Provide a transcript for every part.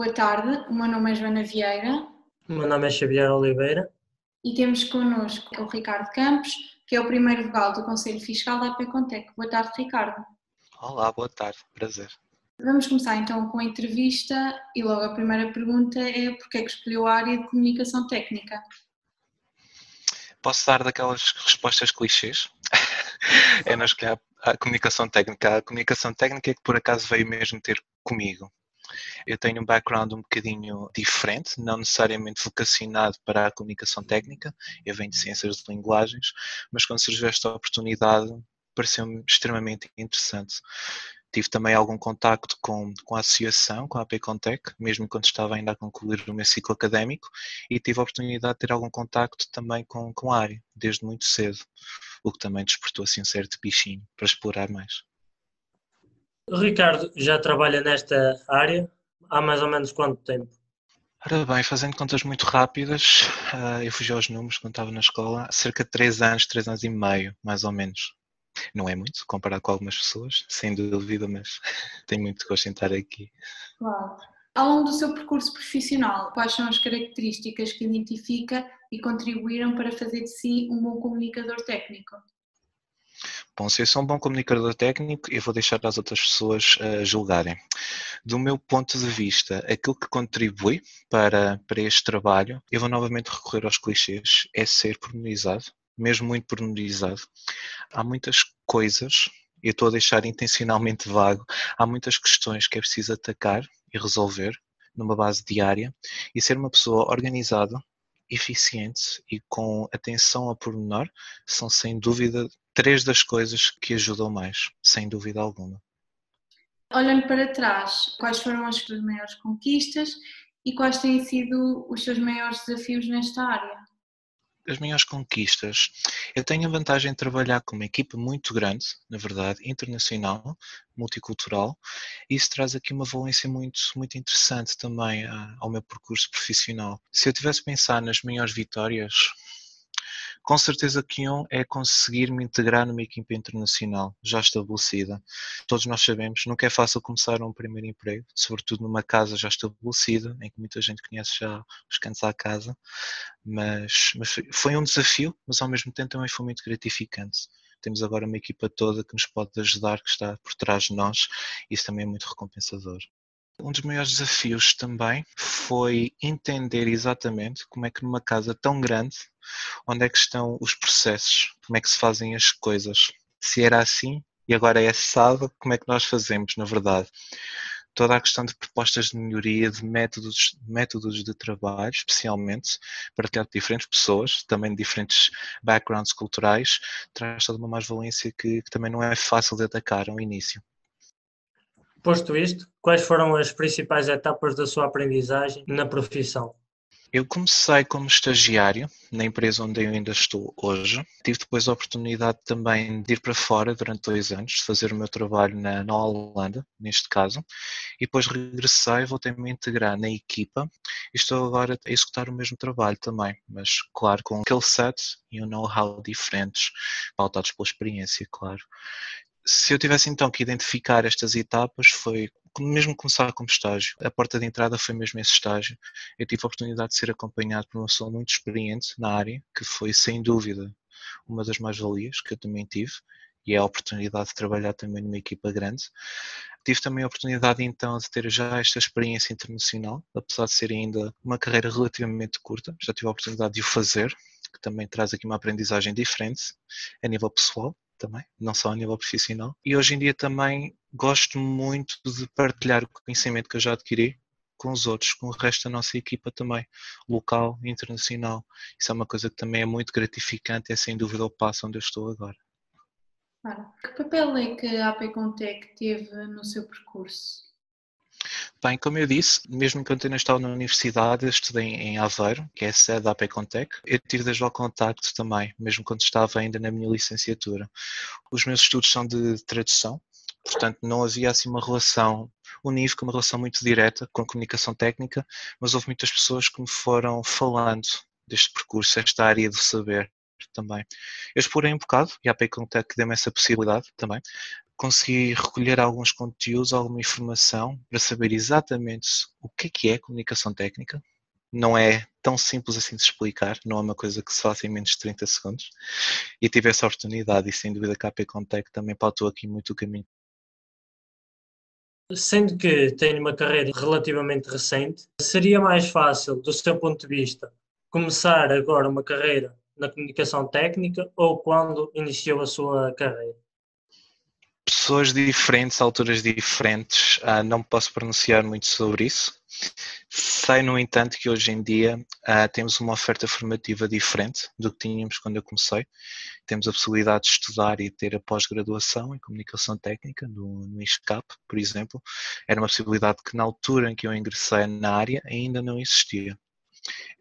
Boa tarde, o meu nome é Joana Vieira. O meu nome é Xavier Oliveira. E temos connosco o Ricardo Campos, que é o primeiro vogal do Conselho Fiscal da APCONTEC. Boa tarde, Ricardo. Olá, boa tarde, prazer. Vamos começar então com a entrevista e logo a primeira pergunta é porque é que escolheu a área de comunicação técnica? Posso dar daquelas respostas clichês? é não escolher a comunicação técnica. A comunicação técnica é que por acaso veio mesmo ter comigo. Eu tenho um background um bocadinho diferente, não necessariamente vocacionado para a comunicação técnica, eu venho de ciências de linguagens, mas quando surgiu esta oportunidade pareceu-me extremamente interessante. Tive também algum contacto com, com a associação, com a APCONTEC, mesmo quando estava ainda a concluir o meu ciclo académico, e tive a oportunidade de ter algum contacto também com, com a área, desde muito cedo, o que também despertou assim um certo bichinho para explorar mais. O Ricardo já trabalha nesta área há mais ou menos quanto tempo? Ora bem, fazendo contas muito rápidas, ah, eu fugi aos números quando estava na escola, cerca de 3 anos, 3 anos e meio, mais ou menos. Não é muito, comparado com algumas pessoas, sem dúvida, mas tenho muito gosto em estar aqui. Claro. Ao longo do seu percurso profissional, quais são as características que identifica e contribuíram para fazer de si um bom comunicador técnico? Bom, se eu sou um bom comunicador técnico, eu vou deixar as outras pessoas uh, julgarem. Do meu ponto de vista, aquilo que contribui para, para este trabalho, eu vou novamente recorrer aos clichês, é ser pormenorizado, mesmo muito pormenorizado. Há muitas coisas, eu estou a deixar intencionalmente vago, há muitas questões que é preciso atacar e resolver numa base diária e ser uma pessoa organizada, eficiente e com atenção ao pormenor são sem dúvida três das coisas que ajudam mais, sem dúvida alguma. Olhando para trás, quais foram as suas maiores conquistas e quais têm sido os seus maiores desafios nesta área? as minhas conquistas. Eu tenho a vantagem de trabalhar com uma equipa muito grande, na verdade, internacional, multicultural, e isso traz aqui uma valência muito, muito interessante também ah, ao meu percurso profissional. Se eu tivesse pensar nas minhas vitórias, com certeza que um é conseguir me integrar numa equipa internacional já estabelecida. Todos nós sabemos, nunca é fácil começar um primeiro emprego, sobretudo numa casa já estabelecida, em que muita gente conhece já os cantos à casa, mas, mas foi um desafio, mas ao mesmo tempo também foi muito gratificante temos agora uma equipa toda que nos pode ajudar, que está por trás de nós, isso também é muito recompensador. Um dos maiores desafios também foi entender exatamente como é que numa casa tão grande, onde é que estão os processos, como é que se fazem as coisas. Se era assim e agora é assado, como é que nós fazemos, na verdade? Toda a questão de propostas de melhoria, de métodos, métodos de trabalho, especialmente para ter diferentes pessoas, também de diferentes backgrounds culturais, traz toda uma mais-valência que, que também não é fácil de atacar ao início. Posto isto, quais foram as principais etapas da sua aprendizagem na profissão? Eu comecei como estagiário na empresa onde eu ainda estou hoje. Tive depois a oportunidade também de ir para fora durante dois anos, de fazer o meu trabalho na, na Holanda, neste caso, e depois regressei, voltei-me a integrar na equipa e estou agora a executar o mesmo trabalho também, mas claro, com aquele set e um know-how diferentes, pautados pela experiência, claro se eu tivesse então que identificar estas etapas, foi mesmo começar como estágio. A porta de entrada foi mesmo esse estágio. Eu tive a oportunidade de ser acompanhado por uma pessoa muito experiente na área, que foi sem dúvida uma das mais-valias que eu também tive, e é a oportunidade de trabalhar também numa equipa grande. Tive também a oportunidade então de ter já esta experiência internacional, apesar de ser ainda uma carreira relativamente curta, já tive a oportunidade de o fazer, que também traz aqui uma aprendizagem diferente a nível pessoal também, não só a nível profissional. E hoje em dia também gosto muito de partilhar o conhecimento que eu já adquiri com os outros, com o resto da nossa equipa também, local e internacional. Isso é uma coisa que também é muito gratificante, é sem dúvida o passo onde eu estou agora. Claro. Que papel é que a AP Contec teve no seu percurso? Bem, como eu disse, mesmo quando eu não estava na universidade, eu estudei em Aveiro, que é a sede da APECONTEC. Eu tive desde logo contacto também, mesmo quando estava ainda na minha licenciatura. Os meus estudos são de tradução, portanto não havia assim uma relação unívoca, uma relação muito direta com a comunicação técnica, mas houve muitas pessoas que me foram falando deste percurso, esta área do saber também. Eu explorei um bocado e a APECONTEC deu-me essa possibilidade também consegui recolher alguns conteúdos, alguma informação para saber exatamente o que é que é comunicação técnica. Não é tão simples assim de explicar, não é uma coisa que se faça em menos de 30 segundos. E tive essa oportunidade e sem dúvida a AP Contec também pautou aqui muito o caminho. Sendo que tenho uma carreira relativamente recente, seria mais fácil, do seu ponto de vista, começar agora uma carreira na comunicação técnica ou quando iniciou a sua carreira? Pessoas diferentes, alturas diferentes, uh, não posso pronunciar muito sobre isso. Sei, no entanto, que hoje em dia uh, temos uma oferta formativa diferente do que tínhamos quando eu comecei. Temos a possibilidade de estudar e ter a pós-graduação em comunicação técnica no, no ISCAP, por exemplo. Era uma possibilidade que na altura em que eu ingressei na área ainda não existia.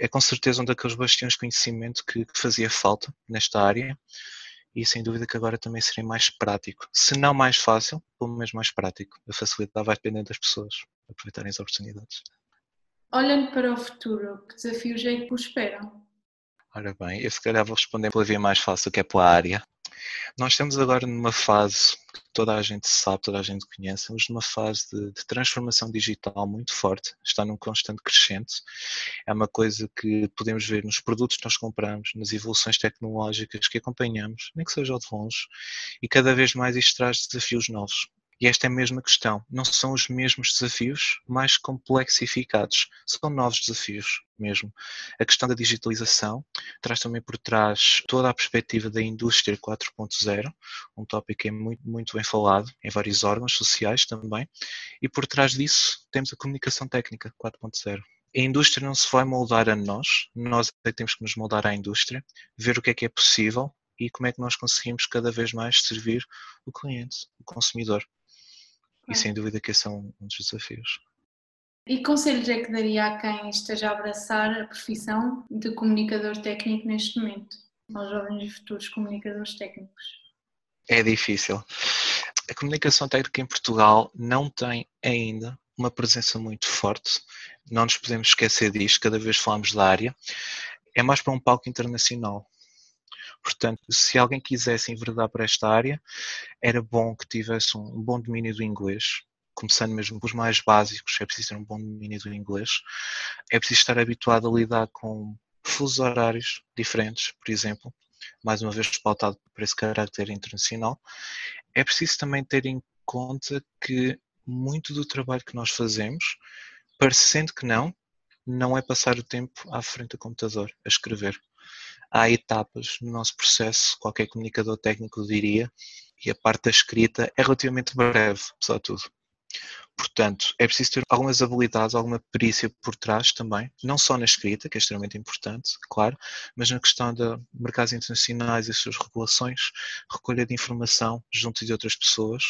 É com certeza um daqueles bastiões de conhecimento que, que fazia falta nesta área e sem dúvida que agora também seria mais prático. Se não mais fácil, pelo menos mais prático. A facilidade vai depender das pessoas aproveitarem as oportunidades. Olhando para o futuro, que desafios é que vos esperam? Ora bem, eu se calhar vou responder pela via mais fácil, que é pela área. Nós estamos agora numa fase que toda a gente sabe, toda a gente conhece, estamos numa fase de, de, transformação digital muito forte, está num constante crescente. É uma coisa que podemos ver nos produtos que nós compramos, nas evoluções tecnológicas que acompanhamos, nem que seja de longe, e cada vez mais isto traz desafios novos. E esta é a mesma questão. Não são os mesmos desafios, mais complexificados. São novos desafios mesmo. A questão da digitalização traz também por trás toda a perspectiva da indústria 4.0, um tópico que é muito, muito bem falado em vários órgãos sociais também. E por trás disso temos a comunicação técnica 4.0 a indústria não se vai moldar a nós, nós é temos que nos moldar à indústria, ver o que é que é possível e como é que nós conseguimos cada vez mais servir o cliente, o consumidor. E sem dúvida que esse é um, um dos desafios. E conselhos é que daria a quem esteja a abraçar a profissão de comunicador técnico neste momento, aos jovens e futuros comunicadores técnicos? É difícil. A comunicação técnica em Portugal não tem ainda uma presença muito forte. Não nos podemos esquecer disto, cada vez falamos da área. É mais para um palco internacional. Portanto, se alguém quisesse enverdar para esta área, era bom que tivesse um bom domínio do inglês, começando mesmo pelos mais básicos, é preciso ter um bom domínio do inglês, é preciso estar habituado a lidar com fusos horários diferentes, por exemplo, mais uma vez pautado por esse caráter internacional. É preciso também ter em conta que muito do trabalho que nós fazemos, parecendo que não, não é passar o tempo à frente do computador a escrever há etapas no nosso processo, qualquer comunicador técnico diria, e a parte da escrita é relativamente breve, apesar de tudo. Portanto, é preciso ter algumas habilidades, alguma perícia por trás também, não só na escrita, que é extremamente importante, claro, mas na questão de mercados internacionais e suas regulações, recolha de informação junto de outras pessoas,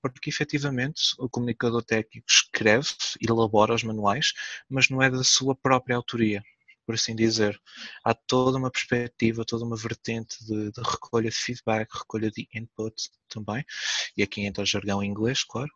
porque efetivamente o comunicador técnico escreve, elabora os manuais, mas não é da sua própria autoria por assim dizer. Há toda uma perspectiva, toda uma vertente de, de, recolha de feedback, recolha de input também, e aqui entra o jargão em inglês, claro,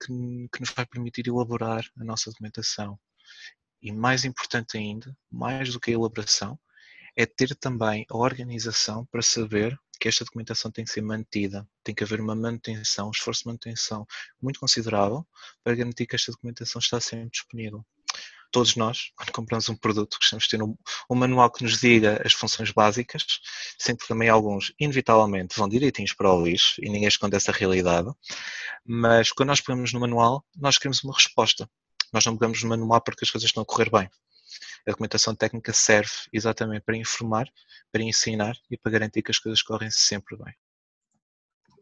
que, que nos vai permitir elaborar a nossa documentação. E mais importante ainda, mais do que a elaboração, é ter também a organização para saber que esta documentação tem que ser mantida, tem que haver uma manutenção, um esforço de manutenção muito considerável para garantir que esta documentação está sempre disponível todos nós, quando compramos um produto, gostamos de ter um, um, manual que nos diga as funções básicas, sempre também alguns, inevitavelmente, vão direitinhos para o lixo e ninguém esconde essa realidade. Mas quando nós pegamos no manual, nós queremos uma resposta. Nós não pegamos no manual porque as coisas estão a correr bem. A documentação técnica serve exatamente para informar, para ensinar e para garantir que as coisas correm sempre bem.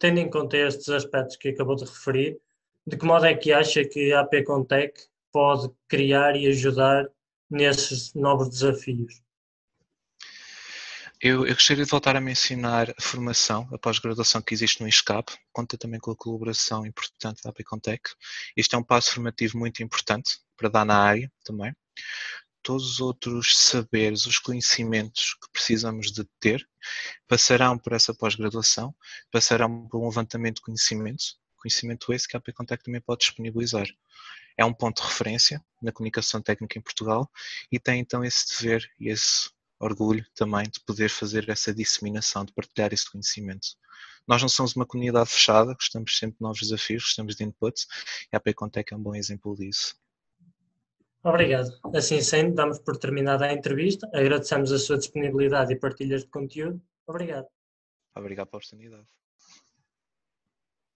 Tendo em conta estes aspectos que acabou de referir, de que modo é que acha que a AP Contec pode criar e ajudar nesses novos desafios? Eu, eu, gostaria de voltar a mencionar a formação, a pós-graduação que existe no ISCAP, conta também com a colaboração importante da Apicontec. Este é um passo formativo muito importante para dar na área também. Todos os outros saberes, os conhecimentos que precisamos de ter, passarão por essa pós-graduação, passarão por um levantamento de conhecimento, conhecimento esse que a Apicontec também pode disponibilizar é um ponto de referência na comunicação técnica em Portugal e tem então esse dever e esse orgulho também de poder fazer essa disseminação, de partilhar esse conhecimento. Nós não somos uma comunidade fechada, gostamos sempre de novos desafios, gostamos de inputs e a Paycontec é um bom exemplo disso. Obrigado. Assim sendo, damos por terminada a entrevista. Agradecemos a sua disponibilidade e partilhas de conteúdo. Obrigado. Obrigado pela oportunidade.